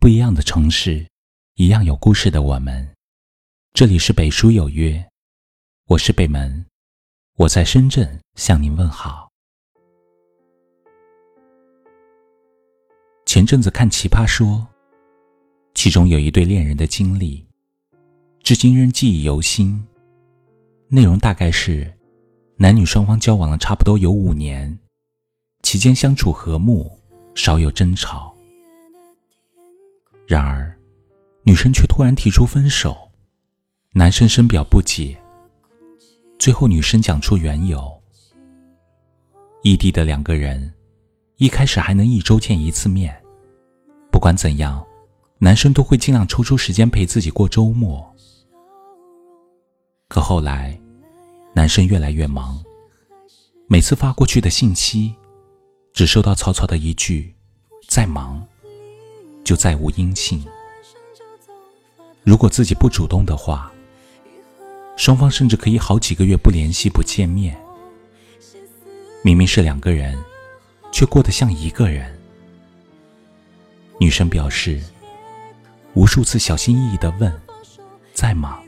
不一样的城市，一样有故事的我们。这里是北书有约，我是北门，我在深圳向您问好。前阵子看《奇葩说》，其中有一对恋人的经历，至今仍记忆犹新。内容大概是，男女双方交往了差不多有五年，期间相处和睦，少有争吵。然而，女生却突然提出分手，男生深表不解。最后，女生讲出缘由：异地的两个人，一开始还能一周见一次面，不管怎样，男生都会尽量抽出时间陪自己过周末。可后来，男生越来越忙，每次发过去的信息，只收到草草的一句“在忙”。就再无音信。如果自己不主动的话，双方甚至可以好几个月不联系、不见面。明明是两个人，却过得像一个人。女生表示，无数次小心翼翼的问：“在吗？”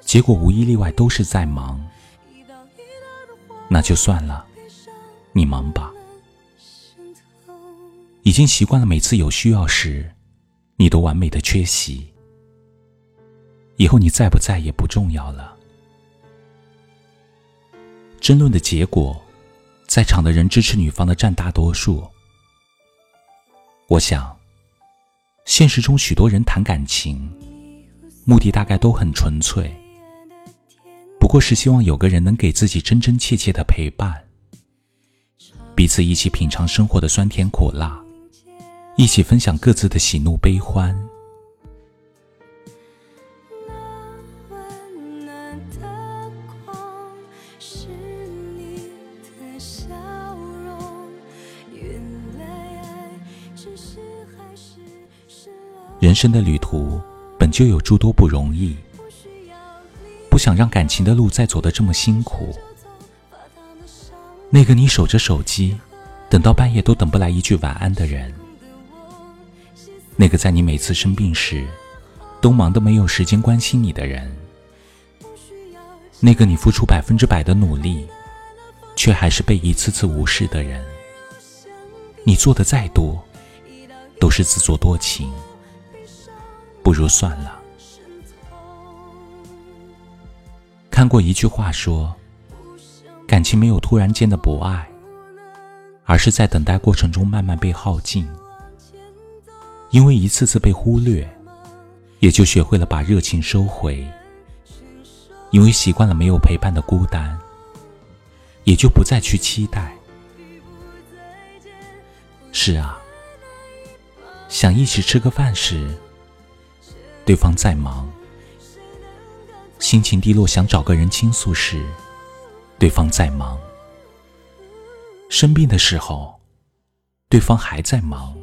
结果无一例外都是在忙。那就算了，你忙吧。已经习惯了每次有需要时，你都完美的缺席。以后你在不在也不重要了。争论的结果，在场的人支持女方的占大多数。我想，现实中许多人谈感情，目的大概都很纯粹，不过是希望有个人能给自己真真切切的陪伴，彼此一起品尝生活的酸甜苦辣。一起分享各自的喜怒悲欢。人生的旅途本就有诸多不容易，不想让感情的路再走得这么辛苦。那个你守着手机，等到半夜都等不来一句晚安的人。那个在你每次生病时，都忙得没有时间关心你的人，那个你付出百分之百的努力，却还是被一次次无视的人，你做的再多，都是自作多情，不如算了。看过一句话说，感情没有突然间的不爱，而是在等待过程中慢慢被耗尽。因为一次次被忽略，也就学会了把热情收回；因为习惯了没有陪伴的孤单，也就不再去期待。是啊，想一起吃个饭时，对方在忙；心情低落想找个人倾诉时，对方在忙；生病的时候，对方还在忙。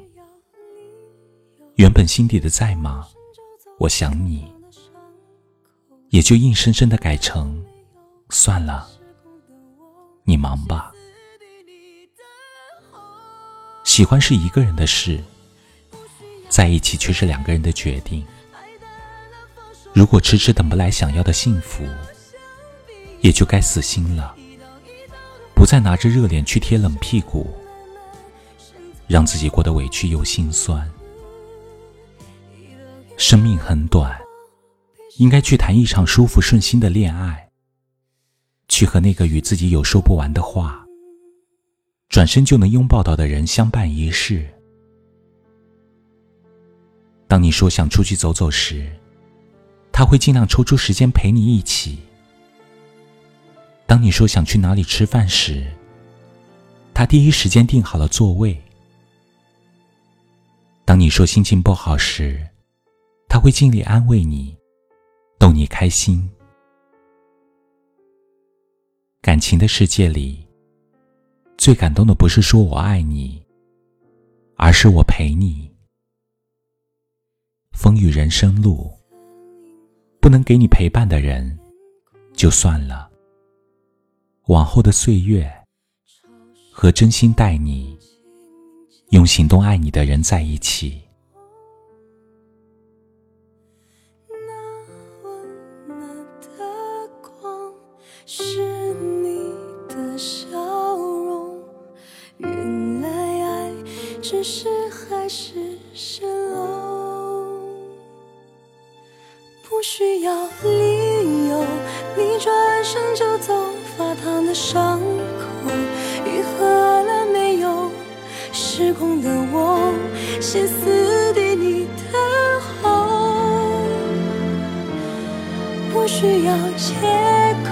原本心底的在吗？我想你，也就硬生生的改成算了，你忙吧。喜欢是一个人的事，在一起却是两个人的决定。如果迟迟等不来想要的幸福，也就该死心了，不再拿着热脸去贴冷屁股，让自己过得委屈又心酸。生命很短，应该去谈一场舒服顺心的恋爱，去和那个与自己有说不完的话，转身就能拥抱到的人相伴一世。当你说想出去走走时，他会尽量抽出时间陪你一起；当你说想去哪里吃饭时，他第一时间订好了座位；当你说心情不好时，他会尽力安慰你，逗你开心。感情的世界里，最感动的不是说我爱你，而是我陪你。风雨人生路，不能给你陪伴的人，就算了。往后的岁月，和真心待你、用行动爱你的人在一起。只是海市蜃楼。不需要理由，你转身就走，发烫的伤口愈合了没有？失控的我，歇斯底里的吼。不需要借口，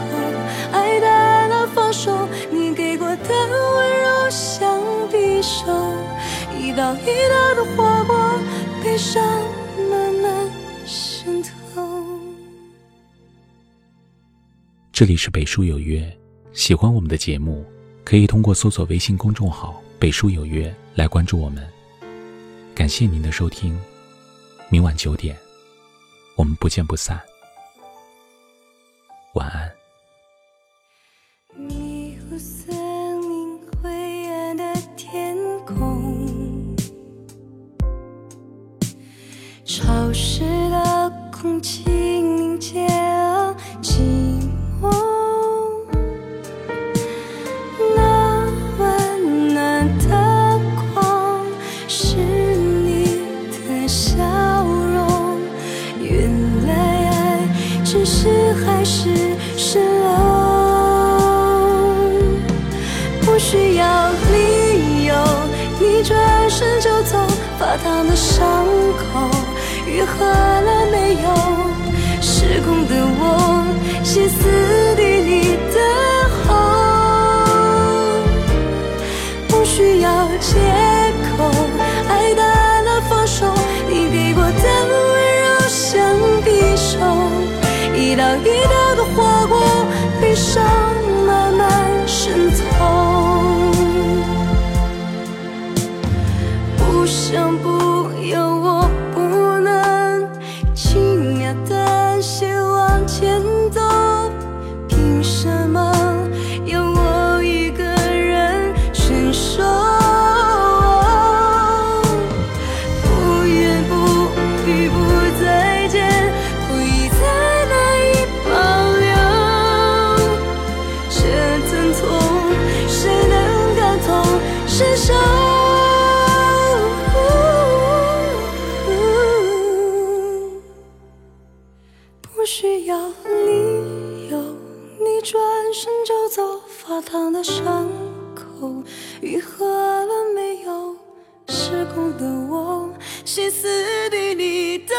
爱淡了放手，你给过的温柔像匕首，一刀一道的划过，悲伤慢慢渗透。这里是北书有约，喜欢我们的节目，可以通过搜索微信公众号“北书有约”来关注我们。感谢您的收听，明晚九点，我们不见不散。晚安。迷雾森林，灰暗的天空，潮湿的空气凝结了寂寞。那温暖的光是你的笑容，原来爱只是海市蜃楼。不需要理由，你转身就走，发烫的伤口愈合了没有？失控的我，歇斯底里需要理由，你转身就走，发烫的伤口愈合了没有？失控的我，歇斯底里的